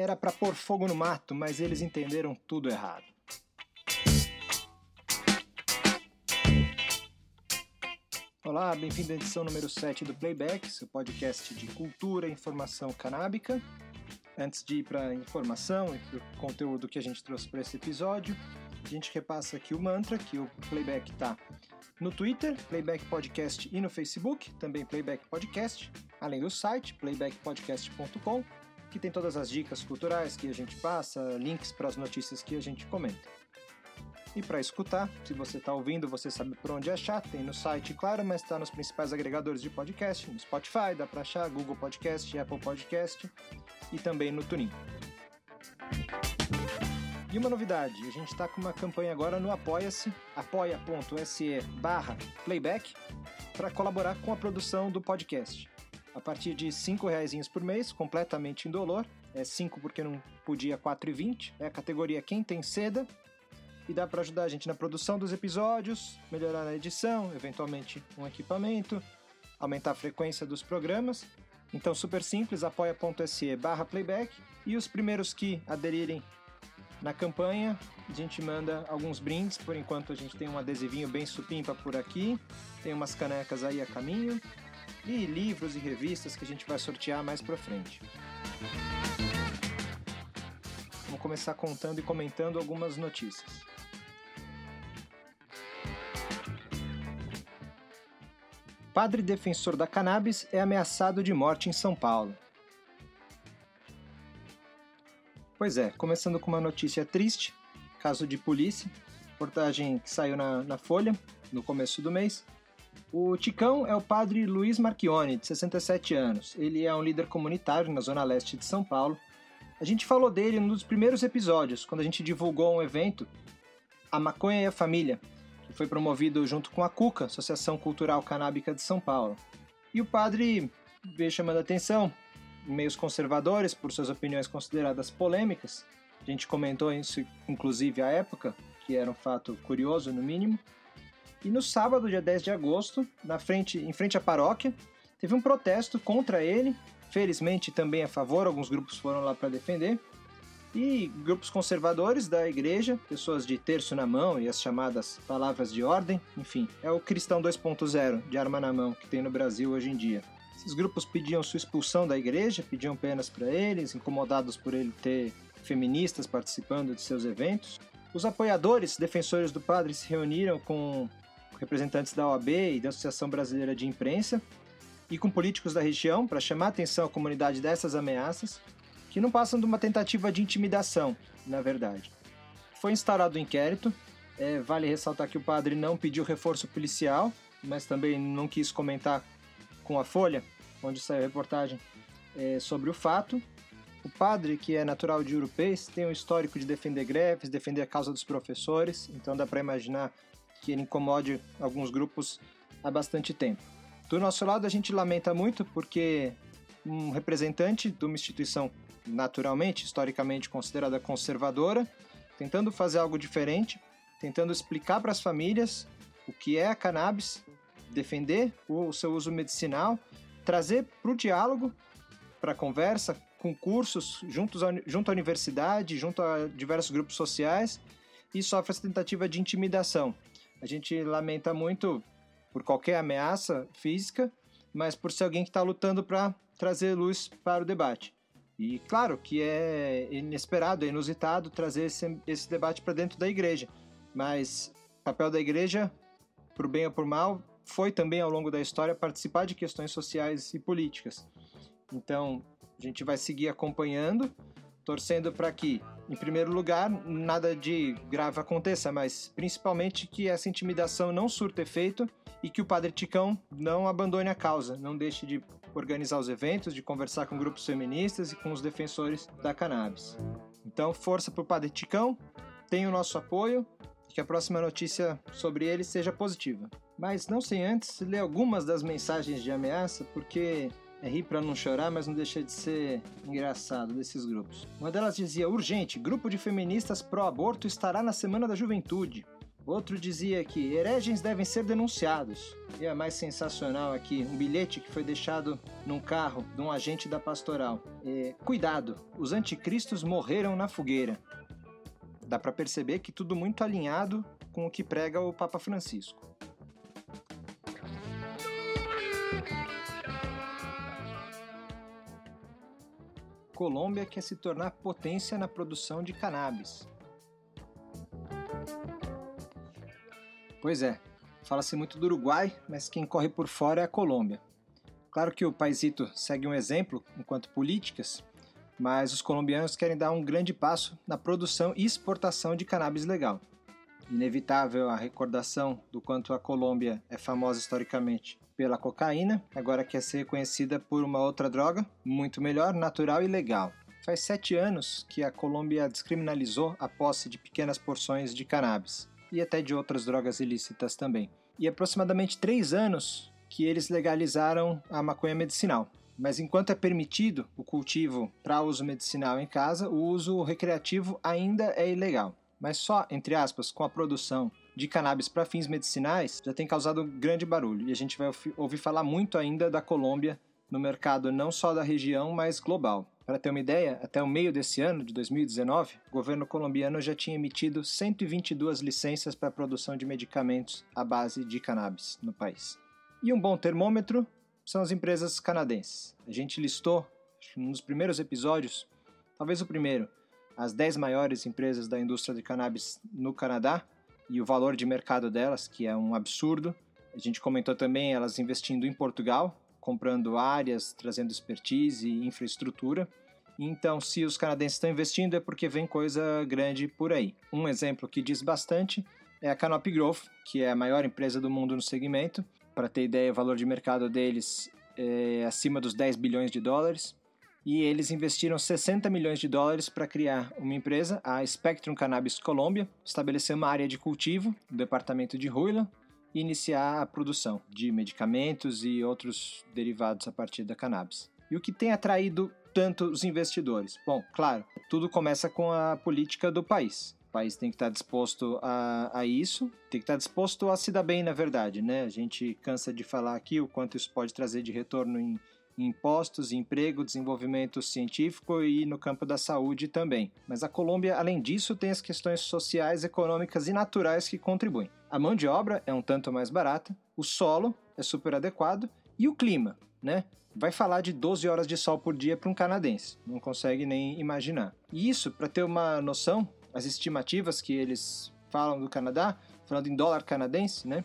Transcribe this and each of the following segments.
Era para pôr fogo no mato, mas eles entenderam tudo errado. Olá, bem-vindo à edição número 7 do Playback, seu podcast de cultura e informação canábica. Antes de ir para a informação e para o conteúdo que a gente trouxe para esse episódio, a gente repassa aqui o mantra que o Playback está no Twitter, Playback Podcast e no Facebook, também Playback Podcast, além do site playbackpodcast.com, que tem todas as dicas culturais que a gente passa, links para as notícias que a gente comenta. E para escutar, se você está ouvindo, você sabe por onde achar, tem no site, claro, mas está nos principais agregadores de podcast, no Spotify, dá para achar, Google Podcast, Apple Podcast e também no Tunin. E uma novidade, a gente está com uma campanha agora no Apoia-se, apoia.se barra playback, para colaborar com a produção do podcast. A partir de R$ reais por mês, completamente indolor, é 5 porque não podia 4,20, é a categoria Quem Tem Seda, e dá para ajudar a gente na produção dos episódios, melhorar a edição, eventualmente um equipamento, aumentar a frequência dos programas. Então, super simples, apoia.se barra playback. E os primeiros que aderirem na campanha, a gente manda alguns brindes. Por enquanto, a gente tem um adesivinho bem supimpa por aqui, tem umas canecas aí a caminho e livros e revistas que a gente vai sortear mais para frente. Vamos começar contando e comentando algumas notícias. Padre defensor da cannabis é ameaçado de morte em São Paulo. Pois é, começando com uma notícia triste, caso de polícia, reportagem que saiu na, na Folha no começo do mês. O Ticão é o padre Luiz Marchione, de 67 anos. Ele é um líder comunitário na zona leste de São Paulo. A gente falou dele num dos primeiros episódios, quando a gente divulgou um evento, A Maconha e a Família, que foi promovido junto com a CUCA, Associação Cultural Canábica de São Paulo. E o padre veio chamando a atenção meios conservadores por suas opiniões consideradas polêmicas. A gente comentou isso, inclusive, à época, que era um fato curioso, no mínimo. E no sábado, dia 10 de agosto, na frente, em frente à paróquia, teve um protesto contra ele, felizmente também a favor, alguns grupos foram lá para defender, e grupos conservadores da igreja, pessoas de terço na mão e as chamadas palavras de ordem, enfim, é o cristão 2.0 de arma na mão que tem no Brasil hoje em dia. Esses grupos pediam sua expulsão da igreja, pediam penas para eles, incomodados por ele ter feministas participando de seus eventos. Os apoiadores, defensores do padre, se reuniram com representantes da OAB e da Associação Brasileira de Imprensa e com políticos da região para chamar a atenção à comunidade dessas ameaças que não passam de uma tentativa de intimidação, na verdade. Foi instaurado o um inquérito, é, vale ressaltar que o padre não pediu reforço policial, mas também não quis comentar com a Folha, onde saiu a reportagem é, sobre o fato. O padre, que é natural de Urupês, tem um histórico de defender greves, defender a causa dos professores, então dá para imaginar que ele incomode alguns grupos há bastante tempo. Do nosso lado, a gente lamenta muito porque um representante de uma instituição naturalmente, historicamente considerada conservadora, tentando fazer algo diferente, tentando explicar para as famílias o que é a cannabis, defender o seu uso medicinal, trazer para o diálogo, para a conversa, com cursos juntos, junto à universidade, junto a diversos grupos sociais, e sofre essa tentativa de intimidação. A gente lamenta muito por qualquer ameaça física, mas por ser alguém que está lutando para trazer luz para o debate. E claro que é inesperado, é inusitado trazer esse, esse debate para dentro da igreja, mas o papel da igreja, por bem ou por mal, foi também ao longo da história participar de questões sociais e políticas. Então, a gente vai seguir acompanhando, torcendo para que, em primeiro lugar, nada de grave aconteça, mas principalmente que essa intimidação não surta efeito e que o Padre Ticão não abandone a causa, não deixe de organizar os eventos, de conversar com grupos feministas e com os defensores da cannabis. Então, força para o Padre Ticão, tem o nosso apoio e que a próxima notícia sobre ele seja positiva. Mas não sem antes ler algumas das mensagens de ameaça, porque é rir para não chorar, mas não deixa de ser engraçado desses grupos. Uma delas dizia: urgente, grupo de feministas pró-aborto estará na Semana da Juventude. Outro dizia que hereges devem ser denunciados. E a mais sensacional aqui, um bilhete que foi deixado num carro de um agente da pastoral. É, Cuidado, os anticristos morreram na fogueira. Dá para perceber que tudo muito alinhado com o que prega o Papa Francisco. Colômbia quer se tornar potência na produção de cannabis. Pois é, fala-se muito do Uruguai, mas quem corre por fora é a Colômbia. Claro que o paisito segue um exemplo enquanto políticas, mas os colombianos querem dar um grande passo na produção e exportação de cannabis legal. Inevitável a recordação do quanto a Colômbia é famosa historicamente pela cocaína, agora quer ser reconhecida por uma outra droga, muito melhor, natural e legal. Faz sete anos que a Colômbia descriminalizou a posse de pequenas porções de cannabis e até de outras drogas ilícitas também. E aproximadamente três anos que eles legalizaram a maconha medicinal. Mas enquanto é permitido o cultivo para uso medicinal em casa, o uso recreativo ainda é ilegal. Mas só, entre aspas, com a produção de cannabis para fins medicinais já tem causado grande barulho e a gente vai ouvir falar muito ainda da Colômbia no mercado não só da região, mas global. Para ter uma ideia, até o meio desse ano, de 2019, o governo colombiano já tinha emitido 122 licenças para a produção de medicamentos à base de cannabis no país. E um bom termômetro são as empresas canadenses. A gente listou, nos primeiros episódios, talvez o primeiro, as 10 maiores empresas da indústria de cannabis no Canadá, e o valor de mercado delas, que é um absurdo. A gente comentou também elas investindo em Portugal, comprando áreas, trazendo expertise e infraestrutura. Então, se os canadenses estão investindo, é porque vem coisa grande por aí. Um exemplo que diz bastante é a Canopy Growth, que é a maior empresa do mundo no segmento. Para ter ideia, o valor de mercado deles é acima dos 10 bilhões de dólares e eles investiram 60 milhões de dólares para criar uma empresa, a Spectrum Cannabis Colômbia, estabelecer uma área de cultivo no departamento de Huila e iniciar a produção de medicamentos e outros derivados a partir da cannabis. E o que tem atraído tanto os investidores? Bom, claro, tudo começa com a política do país. O país tem que estar disposto a, a, isso, tem que estar disposto a se dar bem, na verdade, né? A gente cansa de falar aqui o quanto isso pode trazer de retorno em impostos, emprego, desenvolvimento científico e no campo da saúde também. Mas a Colômbia, além disso, tem as questões sociais, econômicas e naturais que contribuem. A mão de obra é um tanto mais barata, o solo é super adequado e o clima, né? Vai falar de 12 horas de sol por dia para um canadense, não consegue nem imaginar. E isso, para ter uma noção, as estimativas que eles falam do Canadá, falando em dólar canadense, né?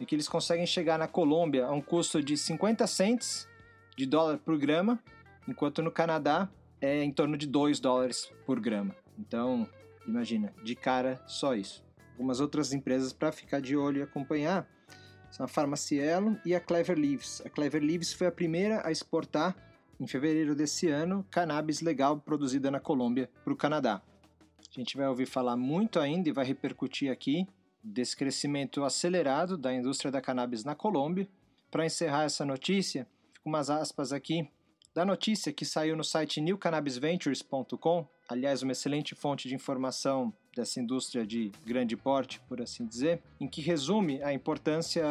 É que eles conseguem chegar na Colômbia a um custo de 50 cents de dólar por grama, enquanto no Canadá é em torno de 2 dólares por grama. Então, imagina, de cara só isso. Algumas outras empresas para ficar de olho e acompanhar são a Farmacielo e a Clever Leaves. A Clever Leaves foi a primeira a exportar, em fevereiro desse ano, cannabis legal produzida na Colômbia para o Canadá. A gente vai ouvir falar muito ainda e vai repercutir aqui desse crescimento acelerado da indústria da cannabis na Colômbia. Para encerrar essa notícia, umas aspas aqui da notícia que saiu no site newcannabisventures.com, aliás, uma excelente fonte de informação dessa indústria de grande porte, por assim dizer, em que resume a importância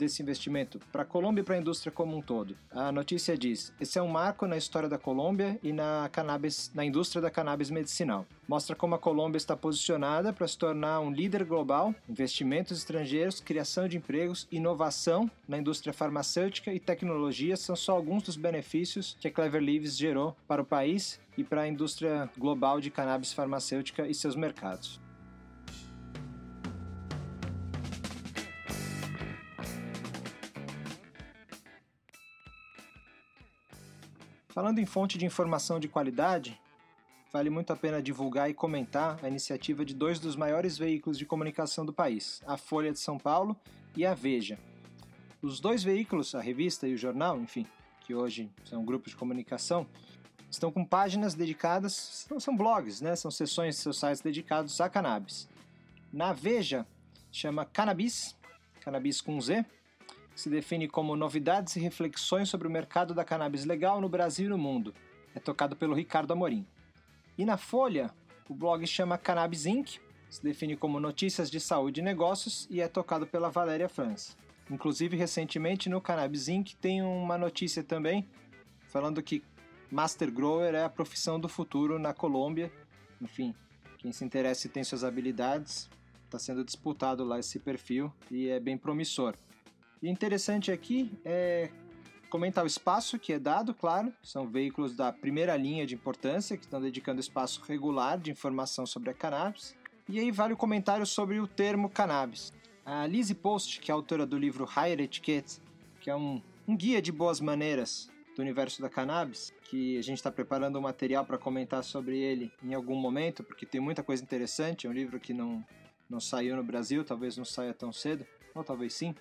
desse investimento para a Colômbia e para a indústria como um todo. A notícia diz: esse é um marco na história da Colômbia e na cannabis, na indústria da cannabis medicinal. Mostra como a Colômbia está posicionada para se tornar um líder global, investimentos estrangeiros, criação de empregos, inovação na indústria farmacêutica e tecnologia são só alguns dos benefícios que a Clever Leaves gerou para o país e para a indústria global de cannabis farmacêutica e seus mercados. Falando em fonte de informação de qualidade, vale muito a pena divulgar e comentar a iniciativa de dois dos maiores veículos de comunicação do país, a Folha de São Paulo e a Veja. Os dois veículos, a revista e o jornal, enfim, que hoje são grupos de comunicação, estão com páginas dedicadas, são blogs, né? São sessões sites dedicados a cannabis. Na Veja, chama Cannabis, cannabis com Z, se define como Novidades e Reflexões sobre o Mercado da Cannabis Legal no Brasil e no Mundo. É tocado pelo Ricardo Amorim. E na Folha, o blog chama Cannabis Inc., se define como notícias de saúde e negócios e é tocado pela Valéria França. Inclusive, recentemente no Cannabis Inc. tem uma notícia também falando que Master Grower é a profissão do futuro na Colômbia. Enfim, quem se interessa e tem suas habilidades, está sendo disputado lá esse perfil e é bem promissor. E interessante aqui é comentar o espaço que é dado, claro, são veículos da primeira linha de importância que estão dedicando espaço regular de informação sobre a cannabis. E aí vale o comentário sobre o termo cannabis. A Lizzie Post, que é autora do livro Higher Etiquette, que é um, um guia de boas maneiras do universo da cannabis, que a gente está preparando um material para comentar sobre ele em algum momento, porque tem muita coisa interessante. É um livro que não, não saiu no Brasil, talvez não saia tão cedo, ou talvez sim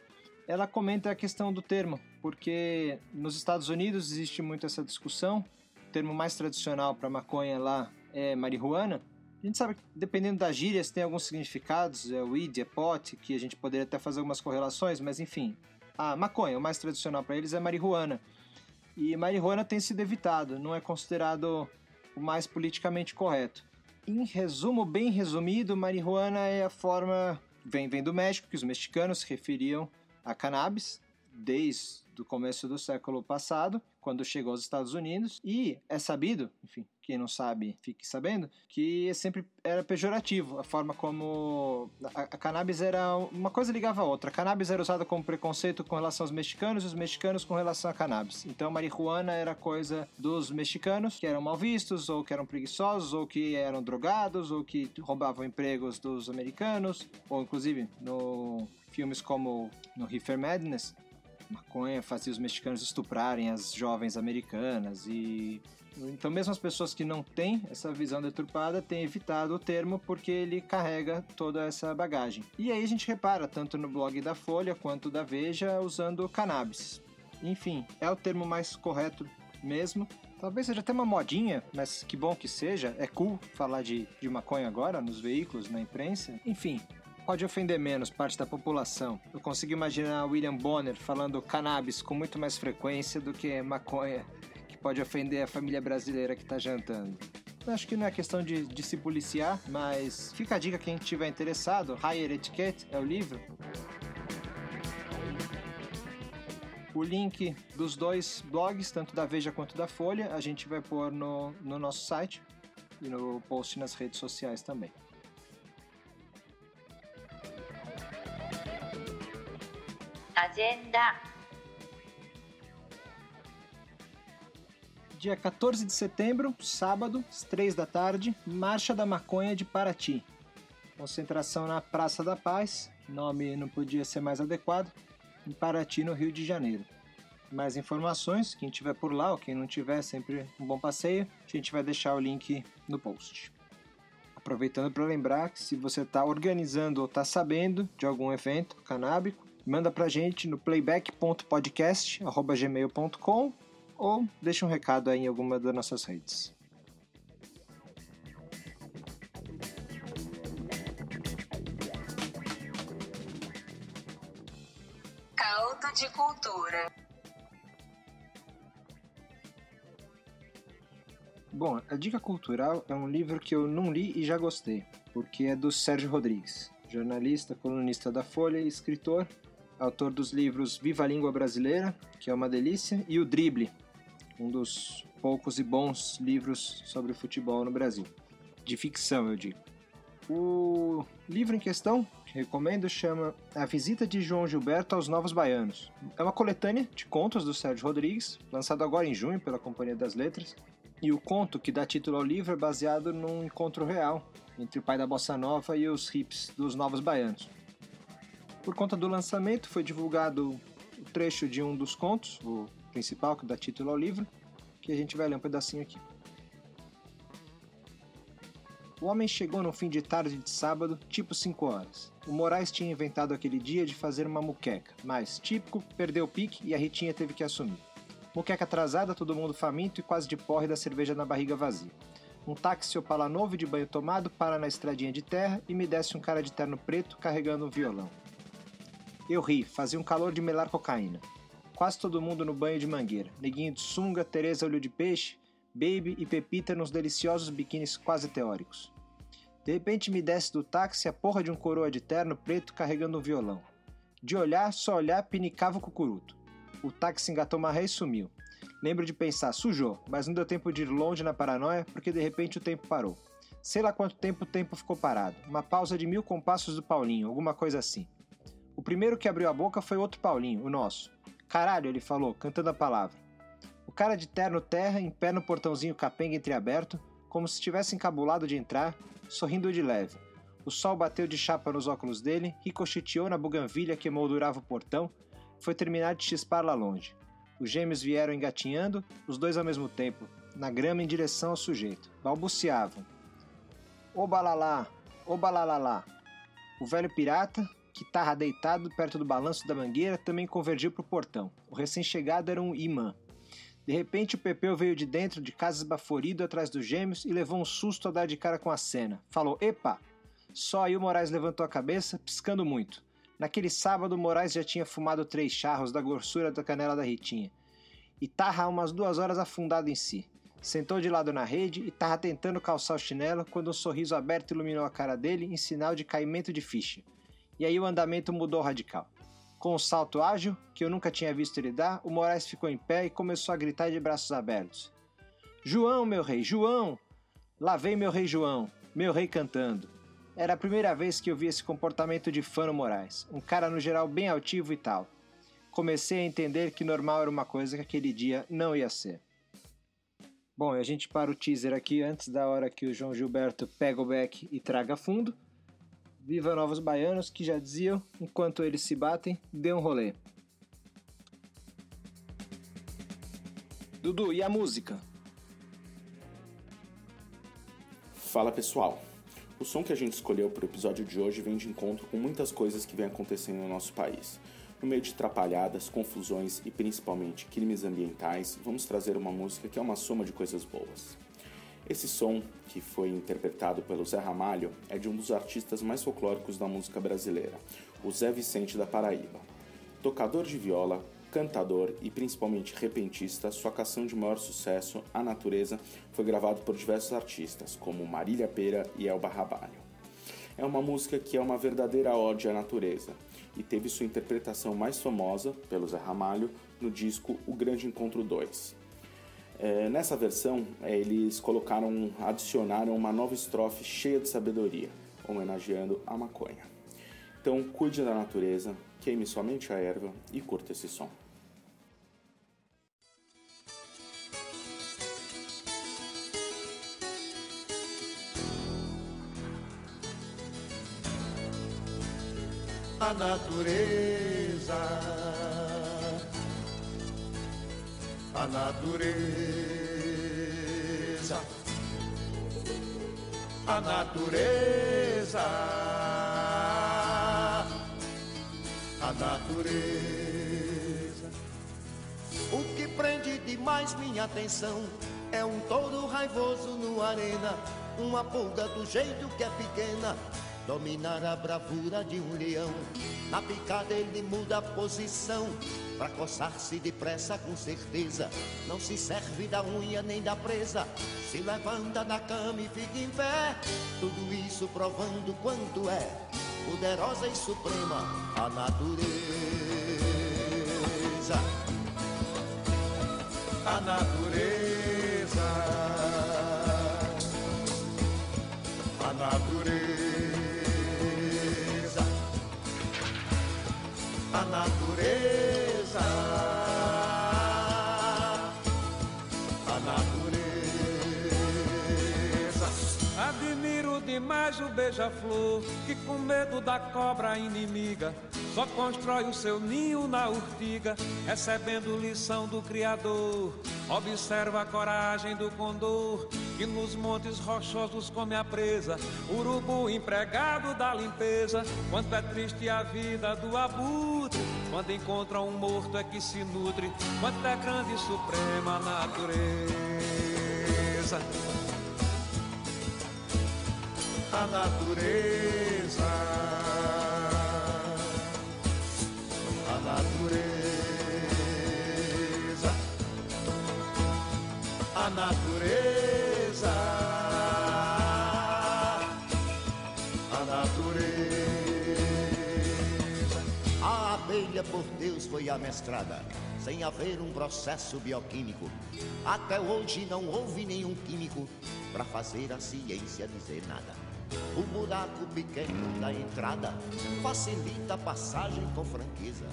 ela comenta a questão do termo, porque nos Estados Unidos existe muito essa discussão. O termo mais tradicional para maconha lá é marihuana. A gente sabe que dependendo das gírias tem alguns significados, é weed, é pot, que a gente poderia até fazer algumas correlações, mas enfim, a maconha, o mais tradicional para eles é marihuana. E marihuana tem sido evitado, não é considerado o mais politicamente correto. Em resumo, bem resumido, marihuana é a forma vem, vem do México, que os mexicanos se referiam a cannabis desde o começo do século passado, quando chegou aos Estados Unidos, e é sabido, enfim, quem não sabe, fique sabendo, que sempre era pejorativo a forma como a, a, cannabis era uma coisa ligava a outra. A cannabis era usada como preconceito com relação aos mexicanos e os mexicanos com relação a cannabis. Então, marihuana era coisa dos mexicanos que eram mal vistos, ou que eram preguiçosos, ou que eram drogados, ou que roubavam empregos dos americanos, ou inclusive no filmes como no Reefer Madness, maconha fazia os mexicanos estuprarem as jovens americanas e então mesmo as pessoas que não têm essa visão deturpada têm evitado o termo porque ele carrega toda essa bagagem. E aí a gente repara tanto no blog da Folha quanto da Veja usando cannabis. Enfim, é o termo mais correto mesmo. Talvez seja até uma modinha, mas que bom que seja. É cool falar de, de maconha agora nos veículos, na imprensa. Enfim, pode ofender menos parte da população. Eu consigo imaginar William Bonner falando cannabis com muito mais frequência do que maconha, que pode ofender a família brasileira que está jantando. Acho que não é questão de, de, se policiar, mas fica a dica quem estiver interessado. Higher Etiquette é o livro. O link dos dois blogs, tanto da Veja quanto da Folha, a gente vai pôr no, no nosso site e no post nas redes sociais também. Agenda. Dia 14 de setembro, sábado, às 3 da tarde, Marcha da Maconha de Paraty. Concentração na Praça da Paz, nome não podia ser mais adequado, em Paraty, no Rio de Janeiro. Mais informações, quem tiver por lá ou quem não tiver, sempre um bom passeio. A gente vai deixar o link no post. Aproveitando para lembrar que se você está organizando ou está sabendo de algum evento canábico, manda pra gente no playback.podcast.gmail.com ou deixa um recado aí em alguma das nossas redes. Caldo de Cultura Bom, a Dica Cultural é um livro que eu não li e já gostei, porque é do Sérgio Rodrigues, jornalista, colunista da Folha e escritor, autor dos livros Viva a Língua Brasileira, que é uma delícia, e O Drible, um dos poucos e bons livros sobre futebol no Brasil. De ficção, eu digo. O livro em questão, que recomendo, chama A Visita de João Gilberto aos Novos Baianos. É uma coletânea de contos do Sérgio Rodrigues, lançado agora em junho pela Companhia das Letras. E o conto que dá título ao livro é baseado num encontro real entre o pai da bossa nova e os hips dos Novos Baianos. Por conta do lançamento, foi divulgado o trecho de um dos contos, o principal, que dá título ao livro, que a gente vai ler um pedacinho aqui. O homem chegou no fim de tarde de sábado, tipo 5 horas. O Moraes tinha inventado aquele dia de fazer uma muqueca, mas, típico, perdeu o pique e a Ritinha teve que assumir. Muqueca atrasada, todo mundo faminto e quase de porre da cerveja na barriga vazia. Um táxi Opala novo de banho tomado para na estradinha de terra e me desce um cara de terno preto carregando um violão. Eu ri, fazia um calor de melar cocaína. Quase todo mundo no banho de mangueira. Neguinho de sunga, Tereza olho de peixe, Baby e Pepita nos deliciosos biquínis quase teóricos. De repente me desce do táxi a porra de um coroa de terno preto carregando um violão. De olhar, só olhar, pinicava o cucuruto. O táxi engatou uma ré e sumiu. Lembro de pensar, sujou, mas não deu tempo de ir longe na paranoia porque de repente o tempo parou. Sei lá quanto tempo o tempo ficou parado. Uma pausa de mil compassos do Paulinho, alguma coisa assim. O primeiro que abriu a boca foi outro Paulinho, o nosso. Caralho, ele falou, cantando a palavra. O cara de terno terra, em pé no portãozinho capenga entreaberto, como se estivesse encabulado de entrar, sorrindo de leve. O sol bateu de chapa nos óculos dele, ricocheteou na buganvilha que moldurava o portão, foi terminar de chispar lá longe. Os gêmeos vieram engatinhando, os dois ao mesmo tempo, na grama em direção ao sujeito. Balbuciavam. Obalalá, obalalá. O velho pirata, que estava deitado perto do balanço da mangueira, também convergiu para o portão. O recém-chegado era um imã. De repente, o Pepeu veio de dentro de casa esbaforido atrás dos gêmeos e levou um susto ao dar de cara com a cena. Falou: Epa! Só aí o Moraes levantou a cabeça, piscando muito. Naquele sábado, Moraes já tinha fumado três charros da grossura da canela da Ritinha. E tava umas duas horas afundado em si. Sentou de lado na rede e tava tentando calçar o chinelo quando um sorriso aberto iluminou a cara dele em sinal de caimento de ficha. E aí o andamento mudou radical. Com um salto ágil, que eu nunca tinha visto ele dar, o Moraes ficou em pé e começou a gritar de braços abertos. João, meu rei, João! Lá vem meu rei João, meu rei cantando. Era a primeira vez que eu vi esse comportamento de fã no Moraes, um cara no geral bem altivo e tal. Comecei a entender que normal era uma coisa que aquele dia não ia ser. Bom, a gente para o teaser aqui antes da hora que o João Gilberto pega o back e traga fundo. Viva Novos Baianos, que já diziam, enquanto eles se batem, dê um rolê. Dudu, e a música? Fala pessoal, o som que a gente escolheu para o episódio de hoje vem de encontro com muitas coisas que vem acontecendo no nosso país. No meio de trapalhadas, confusões e principalmente crimes ambientais, vamos trazer uma música que é uma soma de coisas boas. Esse som, que foi interpretado pelo Zé Ramalho, é de um dos artistas mais folclóricos da música brasileira, o Zé Vicente da Paraíba. Tocador de viola, cantador e principalmente repentista, sua canção de maior sucesso, A Natureza, foi gravado por diversos artistas, como Marília Pera e Elba Rabalho. É uma música que é uma verdadeira ode à natureza e teve sua interpretação mais famosa, pelo Zé Ramalho, no disco O Grande Encontro 2. É, nessa versão, é, eles colocaram, adicionaram uma nova estrofe cheia de sabedoria, homenageando a maconha. Então, cuide da natureza, queime somente a erva e curta esse som. A natureza, a natureza, a natureza a natureza. O que prende demais minha atenção é um touro raivoso no arena, uma pulga do jeito que é pequena, dominar a bravura de um leão. Na picada ele muda a posição, pra coçar-se depressa com certeza. Não se serve da unha nem da presa, se levanta na cama e fica em pé. Tudo isso provando quanto é poderosa e suprema, a natureza. A natureza. A natureza. Natureza. Demais o beija-flor que com medo da cobra inimiga só constrói o seu ninho na urtiga, recebendo lição do Criador. Observa a coragem do condor que nos montes rochosos come a presa, urubu empregado da limpeza. Quanto é triste a vida do abutre quando encontra um morto é que se nutre. Quanto é grande e suprema a natureza a natureza. A natureza. A natureza. A natureza. A abelha por Deus foi amestrada. Sem haver um processo bioquímico. Até hoje não houve nenhum químico para fazer a ciência dizer nada. O buraco pequeno da entrada facilita a passagem com franqueza.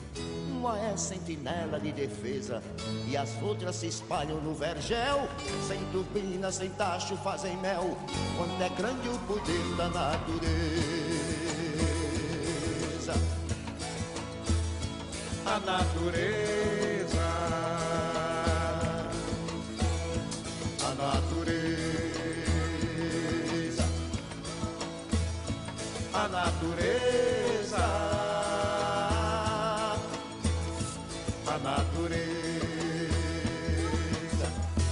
Uma é sentinela de defesa e as outras se espalham no vergel. Sem turbina, sem tacho, fazem mel. Quanto é grande o poder da natureza. A natureza. A natureza. Natureza. A natureza.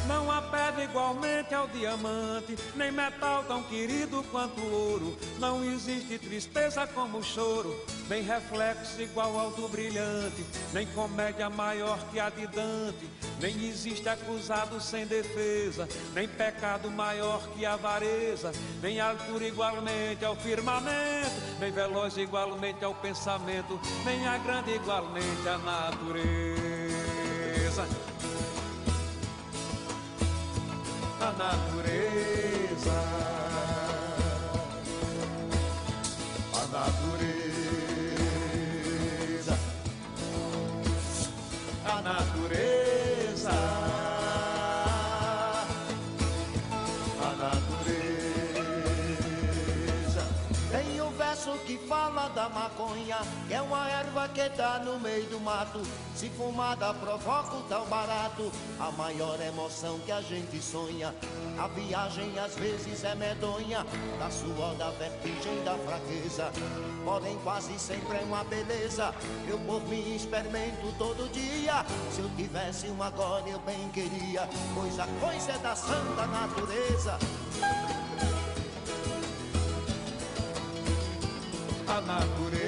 Não há pedra igualmente ao diamante, nem metal tão querido quanto ouro. Não existe tristeza como o choro, nem reflexo igual ao do brilhante, nem comédia maior que a de Dante. Nem existe acusado sem defesa, nem pecado maior que avareza, nem altura igualmente ao firmamento, nem veloz igualmente ao pensamento, nem a grande igualmente à natureza. A natureza. Maconha, que é uma erva que tá no meio do mato. Se fumada provoca o tal barato, a maior emoção que a gente sonha. A viagem às vezes é medonha, da suor, da vertigem, da fraqueza. Porém, quase sempre é uma beleza. Eu por mim experimento todo dia. Se eu tivesse um agora, eu bem queria. Pois a coisa é da santa natureza. Natureza.